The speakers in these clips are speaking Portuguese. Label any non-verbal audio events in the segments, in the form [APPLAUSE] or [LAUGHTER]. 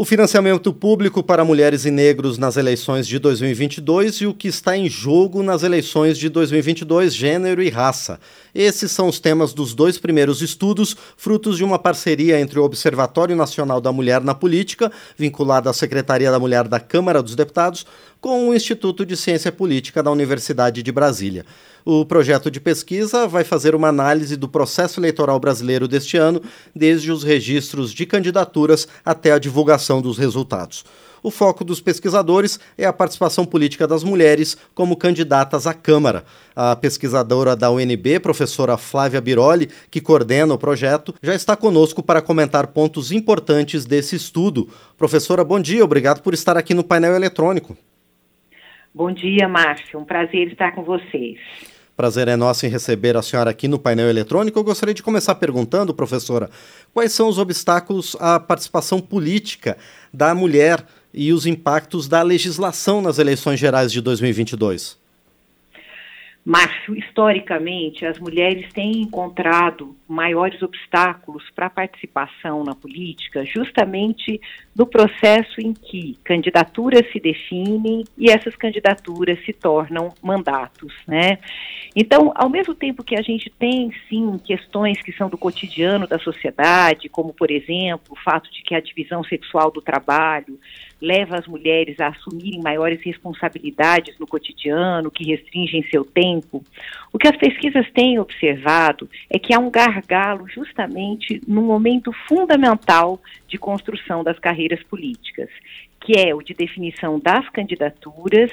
O financiamento público para mulheres e negros nas eleições de 2022 e o que está em jogo nas eleições de 2022, gênero e raça. Esses são os temas dos dois primeiros estudos, frutos de uma parceria entre o Observatório Nacional da Mulher na Política, vinculado à Secretaria da Mulher da Câmara dos Deputados, com o Instituto de Ciência Política da Universidade de Brasília. O projeto de pesquisa vai fazer uma análise do processo eleitoral brasileiro deste ano, desde os registros de candidaturas até a divulgação dos resultados. O foco dos pesquisadores é a participação política das mulheres como candidatas à Câmara. A pesquisadora da UNB, professora Flávia Biroli, que coordena o projeto, já está conosco para comentar pontos importantes desse estudo. Professora, bom dia, obrigado por estar aqui no painel eletrônico. Bom dia, Márcio. Um prazer estar com vocês. Prazer é nosso em receber a senhora aqui no painel eletrônico. Eu gostaria de começar perguntando, professora, quais são os obstáculos à participação política da mulher e os impactos da legislação nas eleições gerais de 2022? Márcio, historicamente, as mulheres têm encontrado maiores obstáculos para a participação na política, justamente no processo em que candidaturas se definem e essas candidaturas se tornam mandatos, né? Então, ao mesmo tempo que a gente tem, sim, questões que são do cotidiano da sociedade, como, por exemplo, o fato de que a divisão sexual do trabalho leva as mulheres a assumirem maiores responsabilidades no cotidiano, que restringem seu tempo, o que as pesquisas têm observado é que há um gargalo justamente no momento fundamental de construção das carreiras políticas, que é o de definição das candidaturas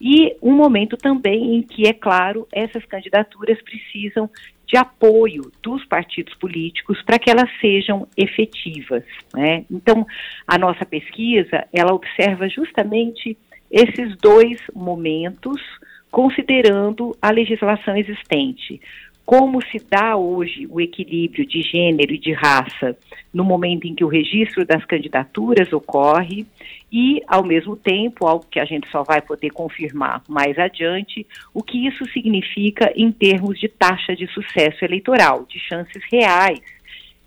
e um momento também em que, é claro, essas candidaturas precisam de apoio dos partidos políticos para que elas sejam efetivas. Né? Então, a nossa pesquisa ela observa justamente esses dois momentos, considerando a legislação existente como se dá hoje o equilíbrio de gênero e de raça no momento em que o registro das candidaturas ocorre e, ao mesmo tempo, algo que a gente só vai poder confirmar mais adiante, o que isso significa em termos de taxa de sucesso eleitoral, de chances reais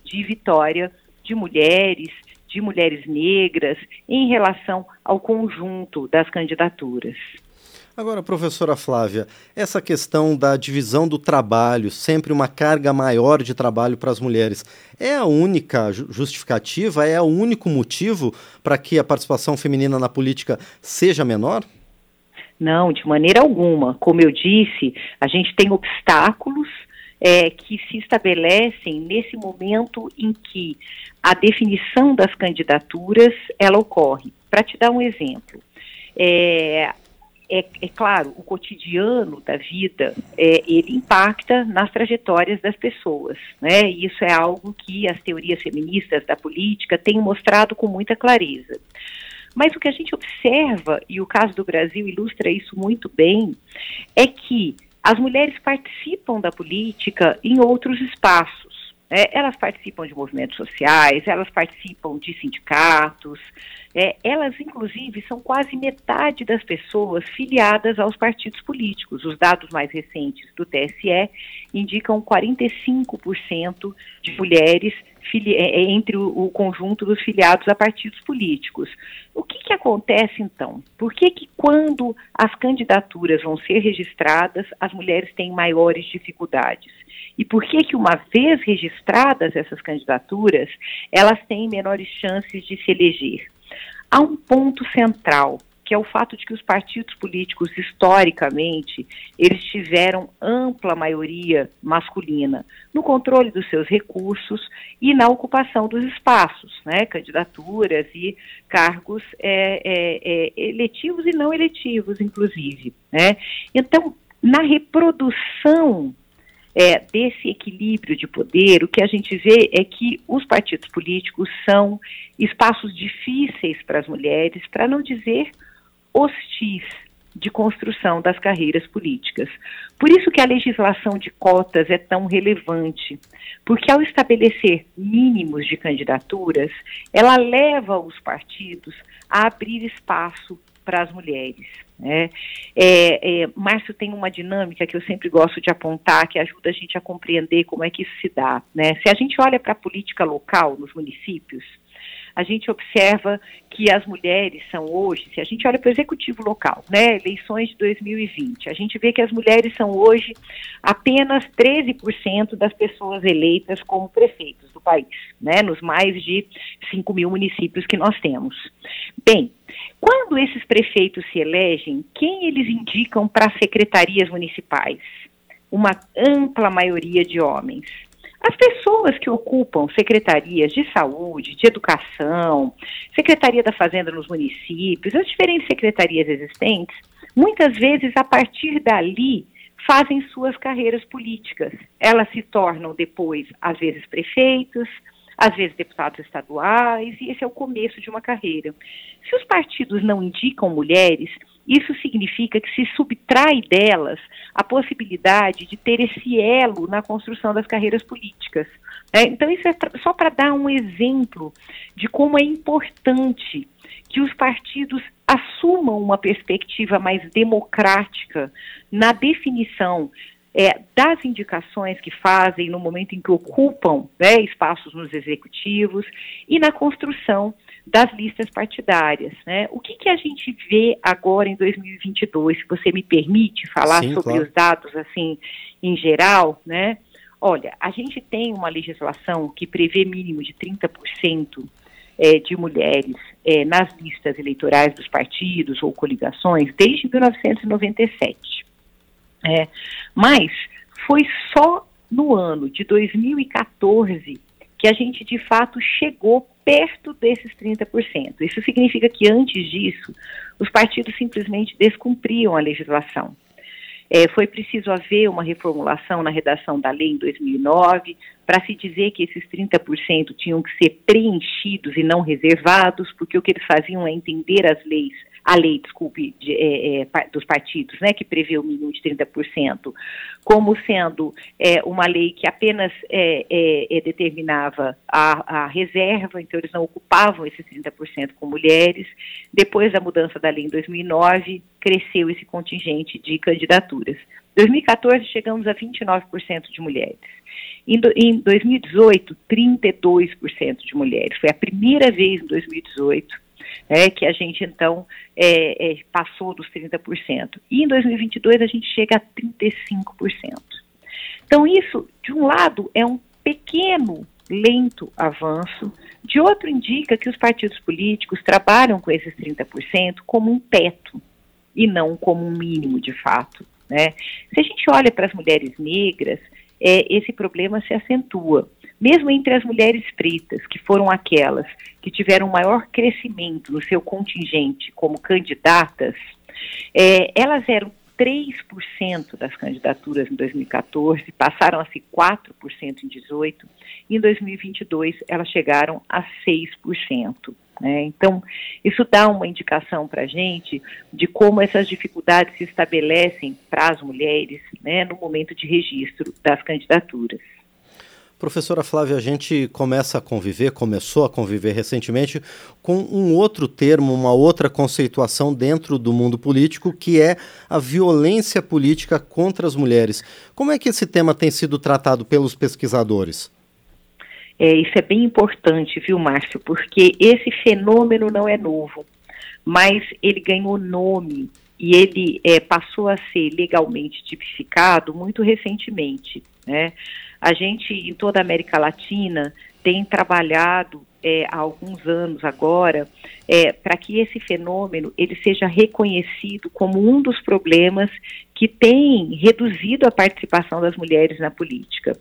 de vitória de mulheres, de mulheres negras, em relação ao conjunto das candidaturas. Agora, professora Flávia, essa questão da divisão do trabalho, sempre uma carga maior de trabalho para as mulheres, é a única justificativa, é o único motivo para que a participação feminina na política seja menor? Não, de maneira alguma. Como eu disse, a gente tem obstáculos é, que se estabelecem nesse momento em que a definição das candidaturas ela ocorre. Para te dar um exemplo, é, é, é, claro, o cotidiano da vida, é, ele impacta nas trajetórias das pessoas, né? E isso é algo que as teorias feministas da política têm mostrado com muita clareza. Mas o que a gente observa, e o caso do Brasil ilustra isso muito bem, é que as mulheres participam da política em outros espaços. É, elas participam de movimentos sociais, elas participam de sindicatos, é, elas, inclusive, são quase metade das pessoas filiadas aos partidos políticos. Os dados mais recentes do TSE indicam 45% de mulheres é, é, entre o, o, conjunto dos filiados a partidos políticos. O que, que acontece então? Por que, que quando as candidaturas vão ser registradas, as mulheres têm maiores dificuldades? E por que que uma vez registradas essas candidaturas, elas têm menores chances de se eleger? Há um ponto central, que é o fato de que os partidos políticos, historicamente, eles tiveram ampla maioria masculina no controle dos seus recursos e na ocupação dos espaços, né, candidaturas e cargos é, é, é, eletivos e não eletivos, inclusive. Né? Então, na reprodução é, desse equilíbrio de poder, o que a gente vê é que os partidos políticos são espaços difíceis para as mulheres, para não dizer hostis de construção das carreiras políticas. Por isso que a legislação de cotas é tão relevante, porque ao estabelecer mínimos de candidaturas, ela leva os partidos a abrir espaço para as mulheres. Né? É, é, Márcio tem uma dinâmica que eu sempre gosto de apontar, que ajuda a gente a compreender como é que isso se dá. Né? Se a gente olha para a política local nos municípios, a gente observa que as mulheres são hoje, se a gente olha para o executivo local, né, eleições de 2020, a gente vê que as mulheres são hoje apenas 13% das pessoas eleitas como prefeitos do país, né, nos mais de 5 mil municípios que nós temos. Bem, quando esses prefeitos se elegem, quem eles indicam para secretarias municipais? Uma ampla maioria de homens. As pessoas que ocupam secretarias de saúde, de educação, secretaria da fazenda nos municípios, as diferentes secretarias existentes, muitas vezes a partir dali fazem suas carreiras políticas. Elas se tornam depois, às vezes, prefeitos, às vezes deputados estaduais, e esse é o começo de uma carreira. Se os partidos não indicam mulheres, isso significa que se subtrai delas a possibilidade de ter esse elo na construção das carreiras políticas. Né? Então, isso é só para dar um exemplo de como é importante que os partidos assumam uma perspectiva mais democrática na definição é, das indicações que fazem no momento em que ocupam né, espaços nos executivos e na construção das listas partidárias. Né? O que, que a gente vê agora em 2022, se você me permite falar Sim, sobre claro. os dados assim em geral, né? Olha, a gente tem uma legislação que prevê mínimo de 30% é, de mulheres é, nas listas eleitorais dos partidos ou coligações desde 1997. É, mas foi só no ano de 2014 que a gente de fato chegou perto desses 30%. Isso significa que antes disso, os partidos simplesmente descumpriam a legislação. É, foi preciso haver uma reformulação na redação da lei em 2009 para se dizer que esses 30% tinham que ser preenchidos e não reservados, porque o que eles faziam é entender as leis a lei, desculpe, de, é, é, dos partidos, né, que prevê o mínimo de 30%, como sendo é, uma lei que apenas é, é, é, determinava a, a, reserva, então eles não ocupavam esses 30% com mulheres. Depois da mudança da lei em 2009, cresceu esse contingente de candidaturas. Em 2014, chegamos a 29% de mulheres. Em, do, em 2018, 32% de mulheres. Foi a primeira vez em 2018 é, que a gente então é, é, passou dos 30%. E em 2022 a gente chega a 35%. Então, isso, de um lado, é um pequeno, lento avanço, de outro, indica que os partidos políticos trabalham com esses 30% como um teto e não como um mínimo de fato. Né? Se a gente olha para as mulheres negras, é, esse problema se acentua mesmo entre as mulheres pretas, que foram aquelas que tiveram maior crescimento no seu contingente como candidatas, é, elas eram 3% das candidaturas em 2014, passaram a ser 4% em 2018, e em 2022 elas chegaram a 6%. Né? Então, isso dá uma indicação para a gente de como essas dificuldades se estabelecem para as mulheres né, no momento de registro das candidaturas. Professora Flávia, a gente começa a conviver, começou a conviver recentemente com um outro termo, uma outra conceituação dentro do mundo político, que é a violência política contra as mulheres. Como é que esse tema tem sido tratado pelos pesquisadores? É, isso é bem importante, viu, Márcio? Porque esse fenômeno não é novo, mas ele ganhou nome e ele é, passou a ser legalmente tipificado muito recentemente, né? A gente, em toda a América Latina, tem trabalhado é, há alguns anos agora é, para que esse fenômeno ele seja reconhecido como um dos problemas que tem reduzido a participação das mulheres na política.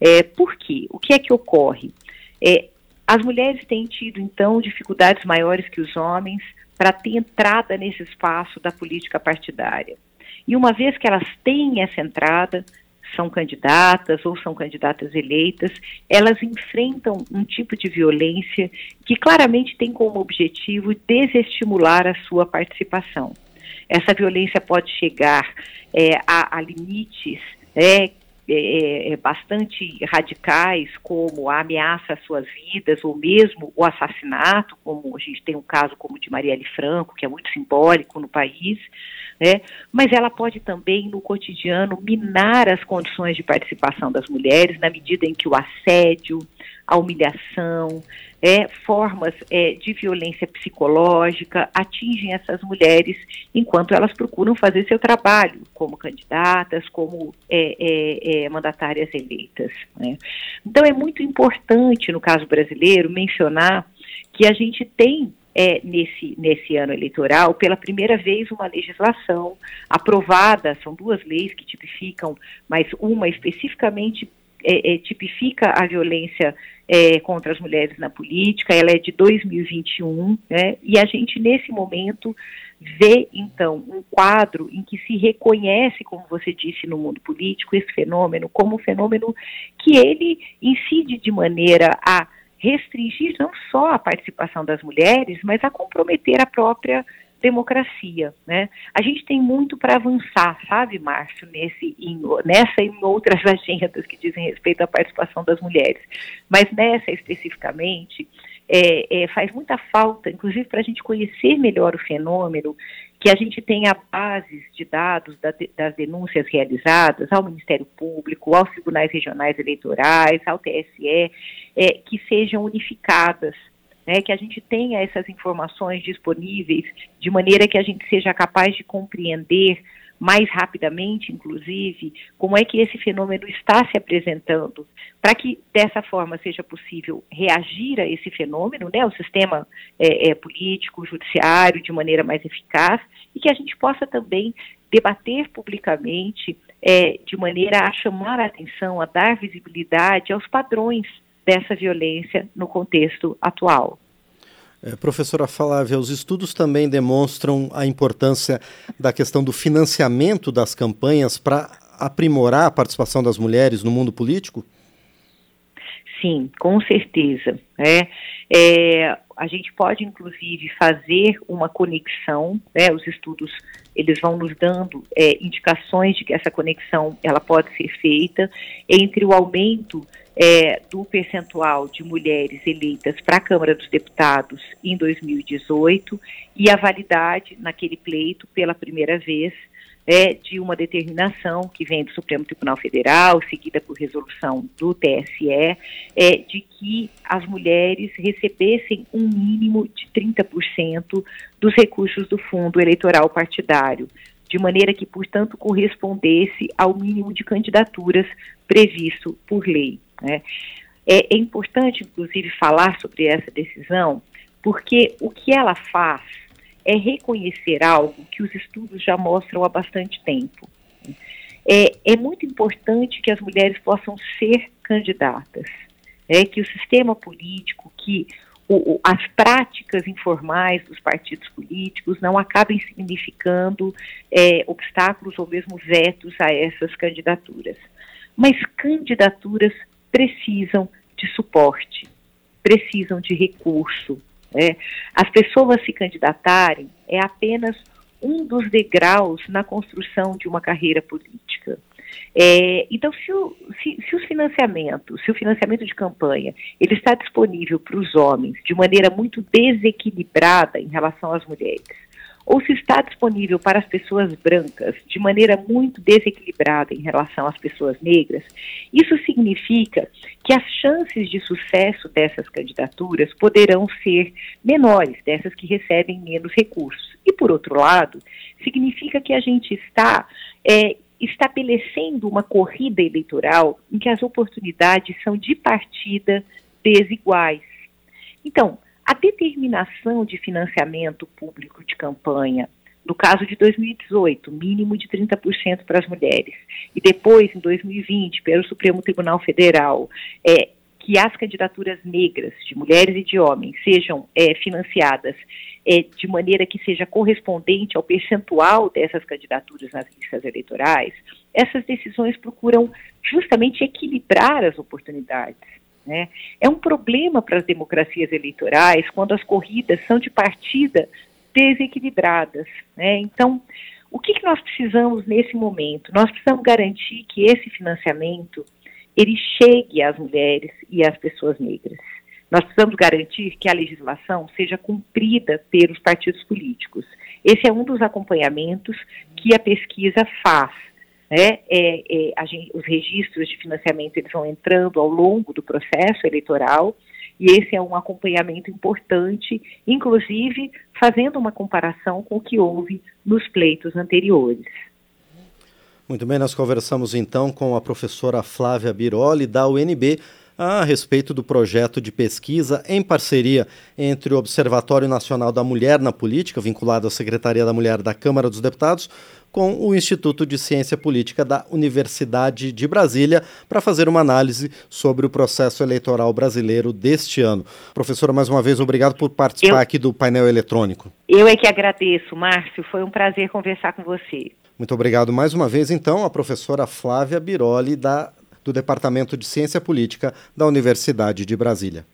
É, por quê? O que é que ocorre? É, as mulheres têm tido, então, dificuldades maiores que os homens para ter entrada nesse espaço da política partidária. E uma vez que elas têm essa entrada, são candidatas ou são candidatas eleitas, elas enfrentam um tipo de violência que claramente tem como objetivo desestimular a sua participação. Essa violência pode chegar é, a, a, limites é, é, é, bastante radicais, como a ameaça às suas vidas, ou mesmo o assassinato, como a gente tem um caso como o de Marielle Franco, que é muito simbólico no país, né? mas ela pode também, no cotidiano, minar as condições de participação das mulheres, na medida em que o assédio, a humilhação, é, formas é, de violência psicológica atingem essas mulheres enquanto elas procuram fazer seu trabalho como candidatas, como é, é, é mandatárias eleitas. Né? Então é muito importante, no caso brasileiro, mencionar que a gente tem é, nesse, nesse ano eleitoral, pela primeira vez, uma legislação aprovada, são duas leis que tipificam, mas uma especificamente é, é, tipifica a violência é, contra as mulheres na política, ela é de 2021, né, e a gente, nesse momento, vê, então, um quadro em que se reconhece, como você disse, no mundo político, esse fenômeno como um fenômeno que ele incide de maneira a restringir não só a participação das mulheres, mas a comprometer a própria democracia, né? A gente tem muito para avançar, sabe, Márcio, nesse, em, nessa e em outras [LAUGHS] agendas que dizem respeito à participação das mulheres, mas nessa especificamente é, é, faz muita falta, inclusive para a gente conhecer melhor o fenômeno, que a gente tenha bases de dados da, das denúncias realizadas ao Ministério Público, aos tribunais regionais eleitorais, ao TSE, é, que sejam unificadas, né, que a gente tenha essas informações disponíveis de maneira que a gente seja capaz de compreender mais rapidamente, inclusive, como é que esse fenômeno está se apresentando, para que dessa forma seja possível reagir a esse fenômeno, né, o sistema é, é, político, judiciário, de maneira mais eficaz, e que a gente possa também debater publicamente é, de maneira a chamar a atenção, a dar visibilidade aos padrões dessa violência no contexto atual. É, professora Flávia, os estudos também demonstram a importância da questão do financiamento das campanhas para aprimorar a participação das mulheres no mundo político? Sim, com certeza. É, é, a gente pode, inclusive, fazer uma conexão, né, os estudos eles vão nos dando é, indicações de que essa conexão ela pode ser feita entre o aumento é, do percentual de mulheres eleitas para a Câmara dos Deputados em 2018 e a validade naquele pleito pela primeira vez é, de uma determinação que vem do Supremo Tribunal Federal, seguida por resolução do TSE, é, de que as mulheres recebessem um mínimo de 30% dos recursos do fundo eleitoral partidário, de maneira que, portanto, correspondesse ao mínimo de candidaturas previsto por lei. Né? É, é importante, inclusive, falar sobre essa decisão, porque o que ela faz é reconhecer algo que os estudos já mostram há bastante tempo. É, é muito importante que as mulheres possam ser candidatas, é que o sistema político, que o, o, as práticas informais dos partidos políticos não acabem significando é, obstáculos ou mesmo vetos a essas candidaturas. Mas candidaturas precisam de suporte, precisam de recurso. Né? As pessoas se candidatarem é apenas um dos degraus na construção de uma carreira política. É, então, se o, se, se os financiamentos, se o financiamento de campanha, ele está disponível para os homens de maneira muito desequilibrada em relação às mulheres, ou se está disponível para as pessoas brancas de maneira muito desequilibrada em relação às pessoas negras, isso significa que as chances de sucesso dessas candidaturas poderão ser menores, dessas que recebem menos recursos. E, por outro lado, significa que a gente está é, estabelecendo uma corrida eleitoral em que as oportunidades são de partida desiguais. Então, a determinação de financiamento público de campanha, no caso de 2018, mínimo de 30% para as mulheres, e depois, em 2020, pelo Supremo Tribunal Federal, é, que as candidaturas negras, de mulheres e de homens, sejam é, financiadas é, de maneira que seja correspondente ao percentual dessas candidaturas nas listas eleitorais, essas decisões procuram justamente equilibrar as oportunidades. Né? É um problema para as democracias eleitorais quando as corridas são de partida desequilibradas. Né? Então, o que, que nós precisamos nesse momento? Nós precisamos garantir que esse financiamento ele chegue às mulheres e às pessoas negras. Nós precisamos garantir que a legislação seja cumprida pelos partidos políticos. Esse é um dos acompanhamentos que a pesquisa faz É, é, é gente, os registros de financiamento eles vão entrando ao longo do processo eleitoral e esse é um acompanhamento importante, inclusive fazendo uma comparação com o que houve nos pleitos anteriores. Muito bem, nós conversamos então com a professora Flávia Biroli, da UNB, a respeito do projeto de pesquisa em parceria entre o Observatório Nacional da Mulher na Política, vinculado à Secretaria da Mulher da Câmara dos Deputados, com o Instituto de Ciência Política da Universidade de Brasília para fazer uma análise sobre o processo eleitoral brasileiro deste ano. Professora, mais uma vez, obrigado por participar eu, aqui do painel eletrônico. Eu é que agradeço, Márcio. Foi um prazer conversar com você. Muito obrigado mais uma vez, então, a professora Flávia Biroli, da, do Departamento de Ciência Política da Universidade de Brasília.